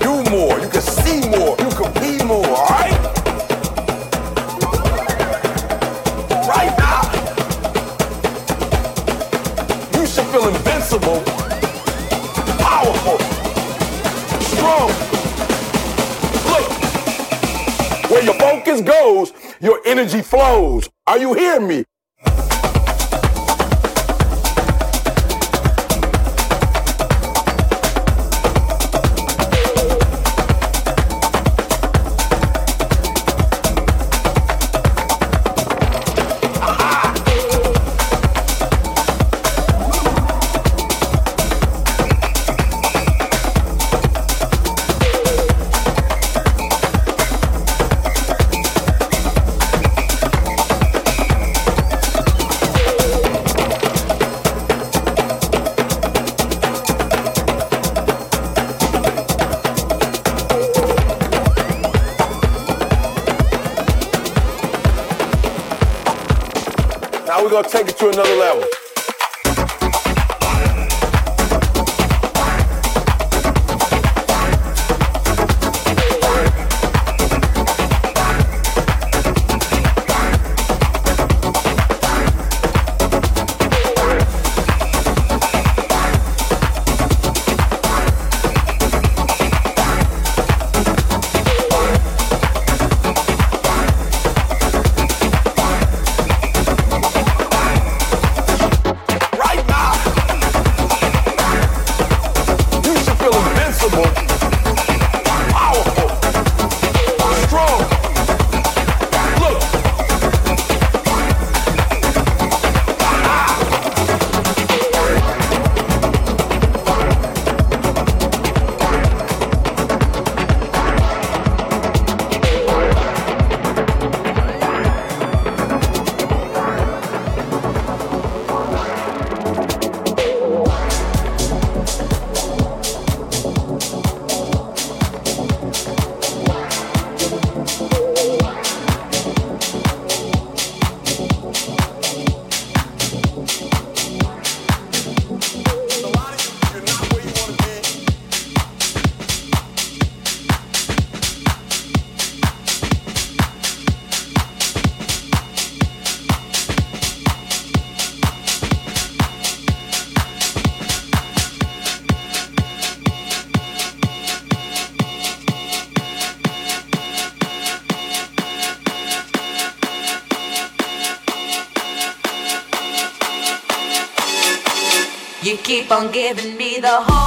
do more, you can see more, you can be more, alright? Right now, you should feel invincible, powerful, strong. Look, where your focus goes, your energy flows. Are you hearing me? keep on giving me the whole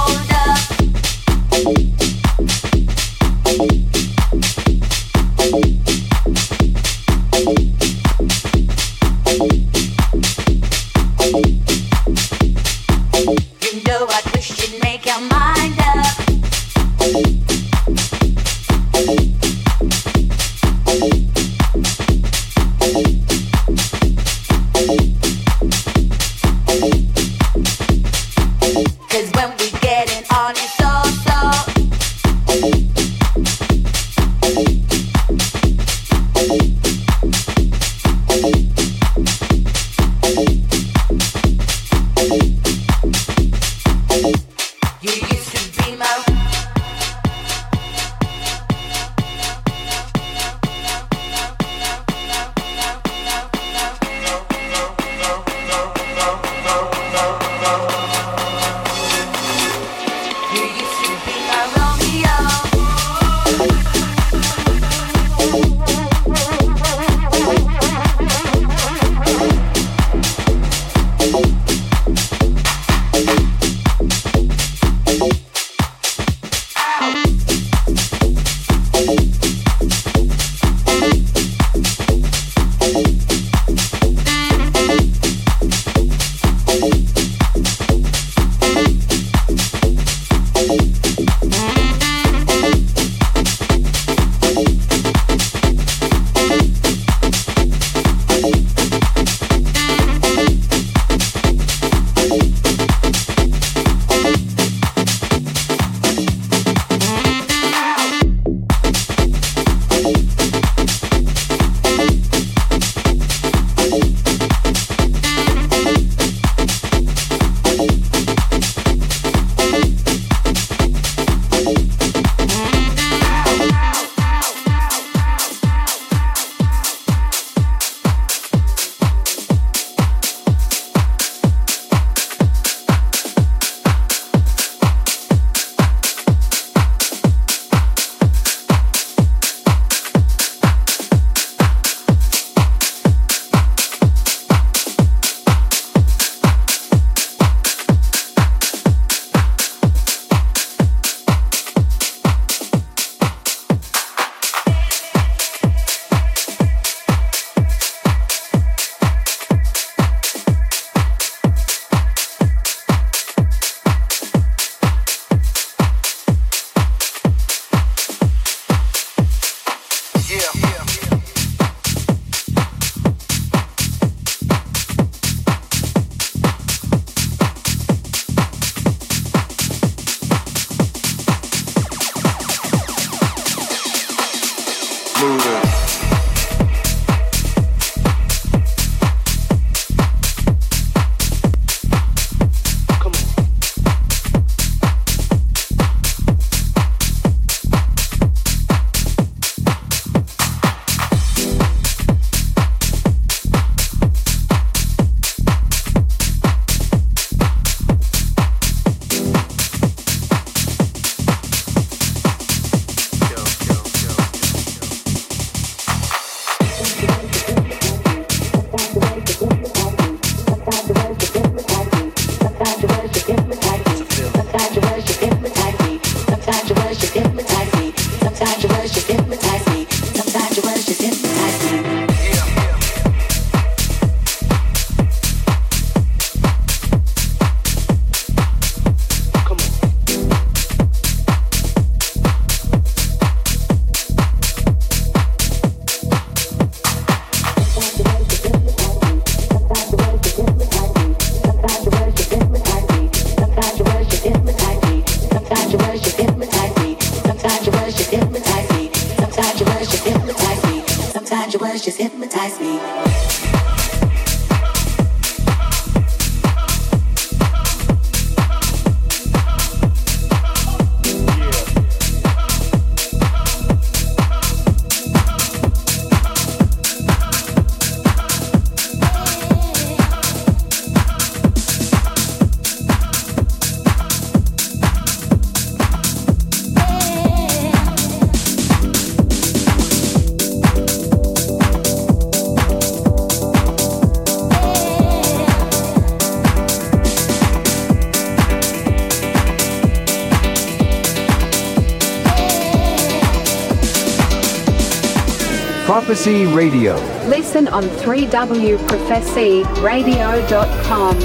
Prophecy Radio. Listen on 3wprophecyradio.com.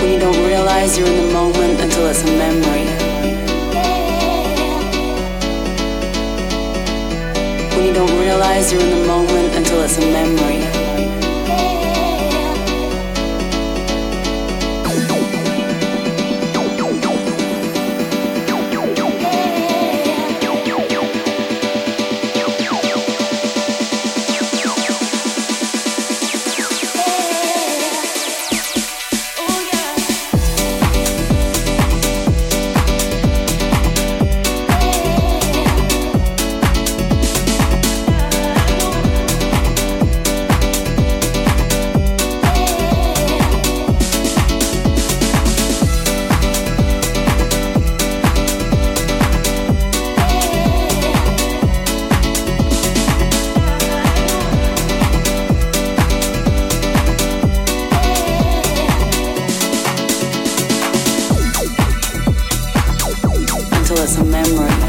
When you don't realize you're in the moment until it's a memory. When you don't realize you're in the moment until it's a memory. It's a memory.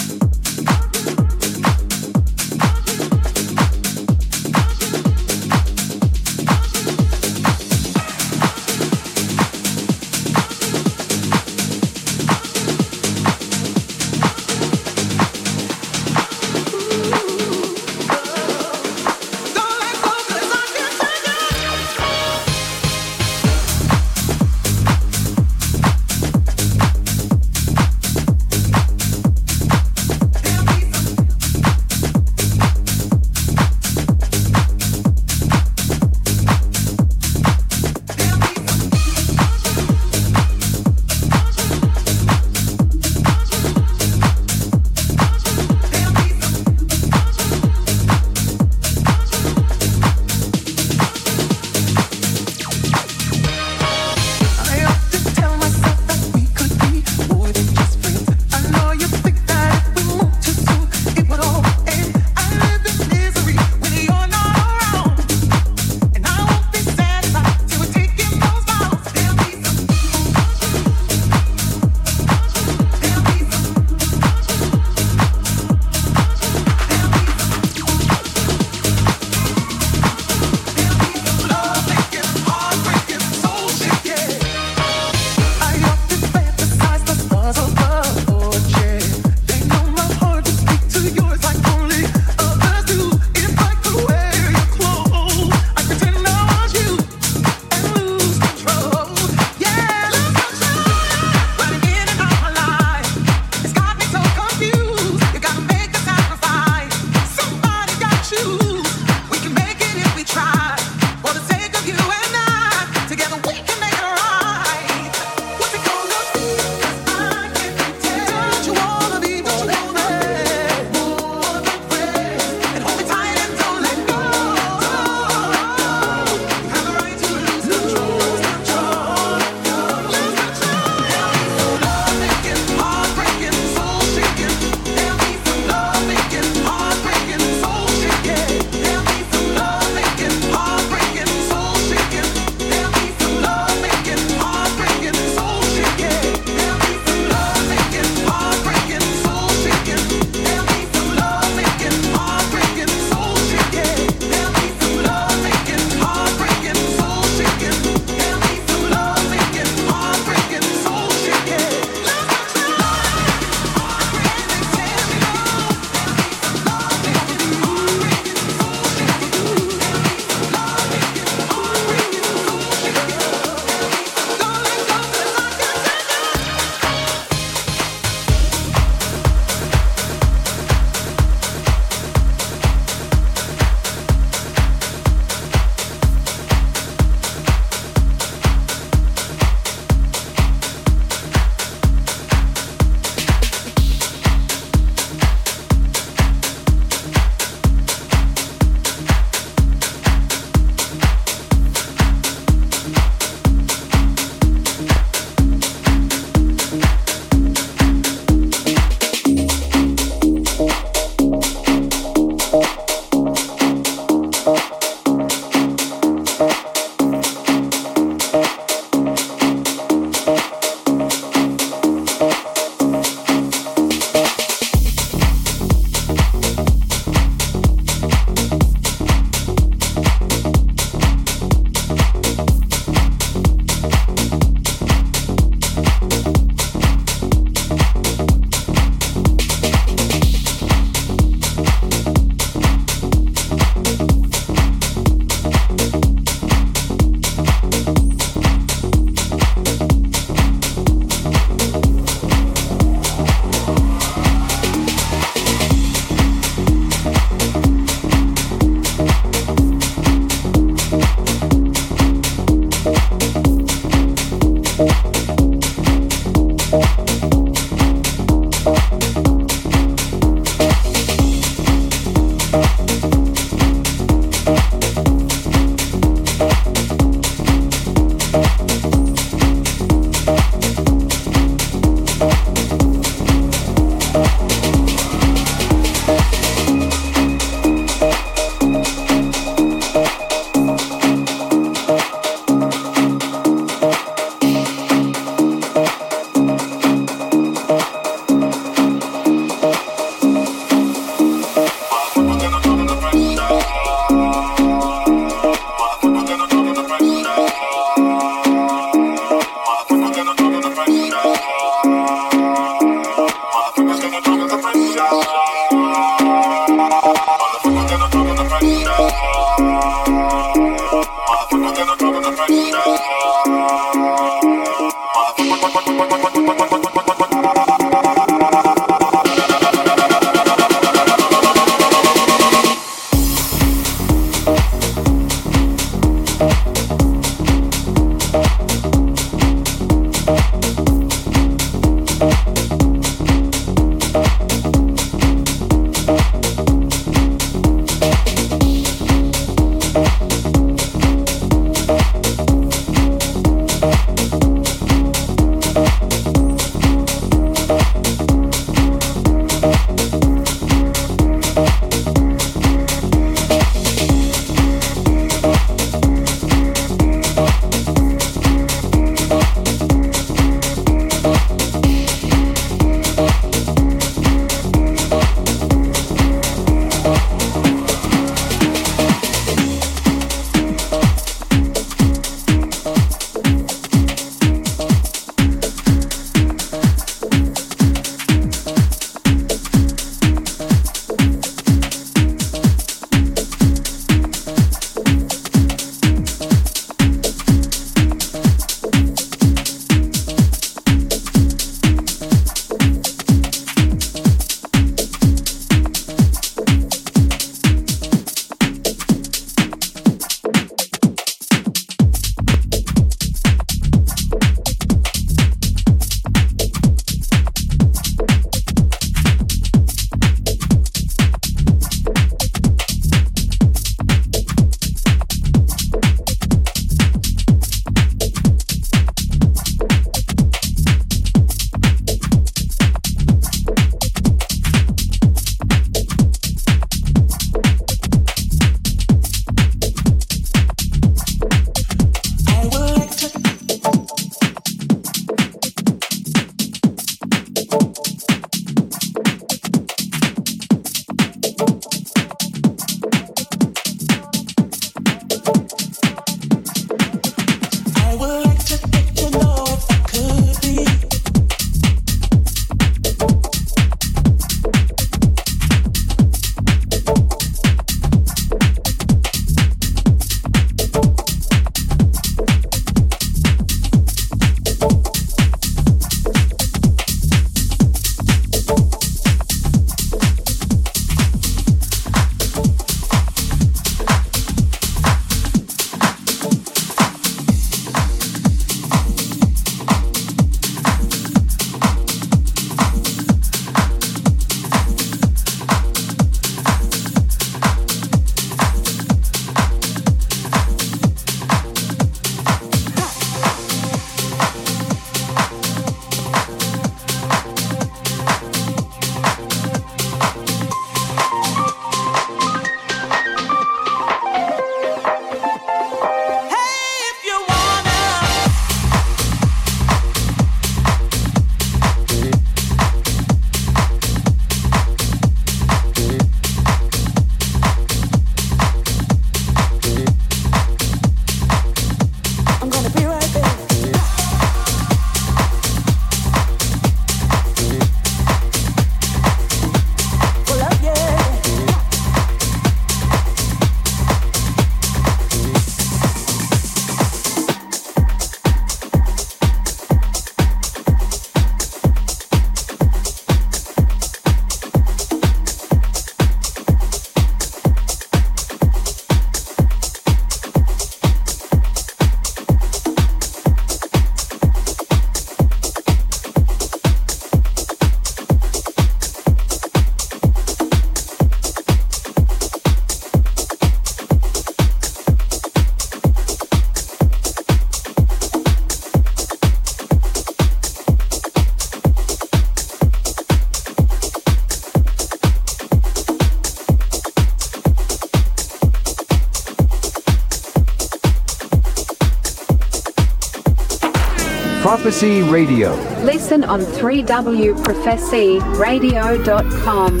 Prophecy Radio. Listen on 3wprophecyradio.com.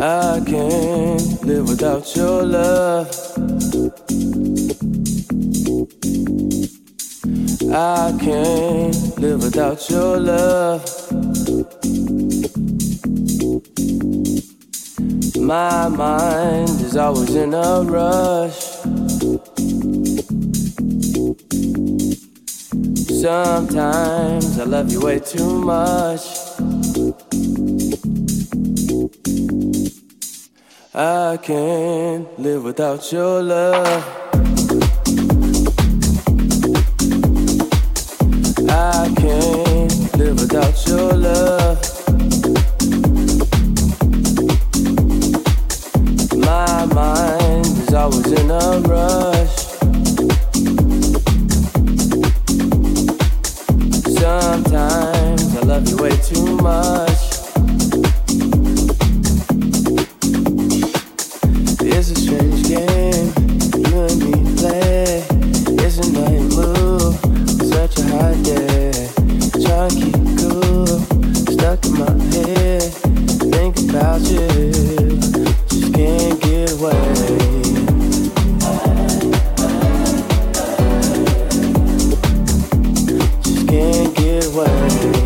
I can't live without your love. I can't live without your love. My mind is always in a rush. Sometimes I love you way too much. I can't live without your love. Can't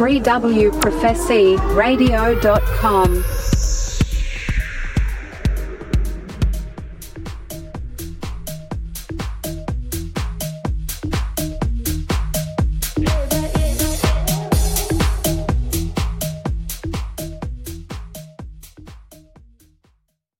Prophecy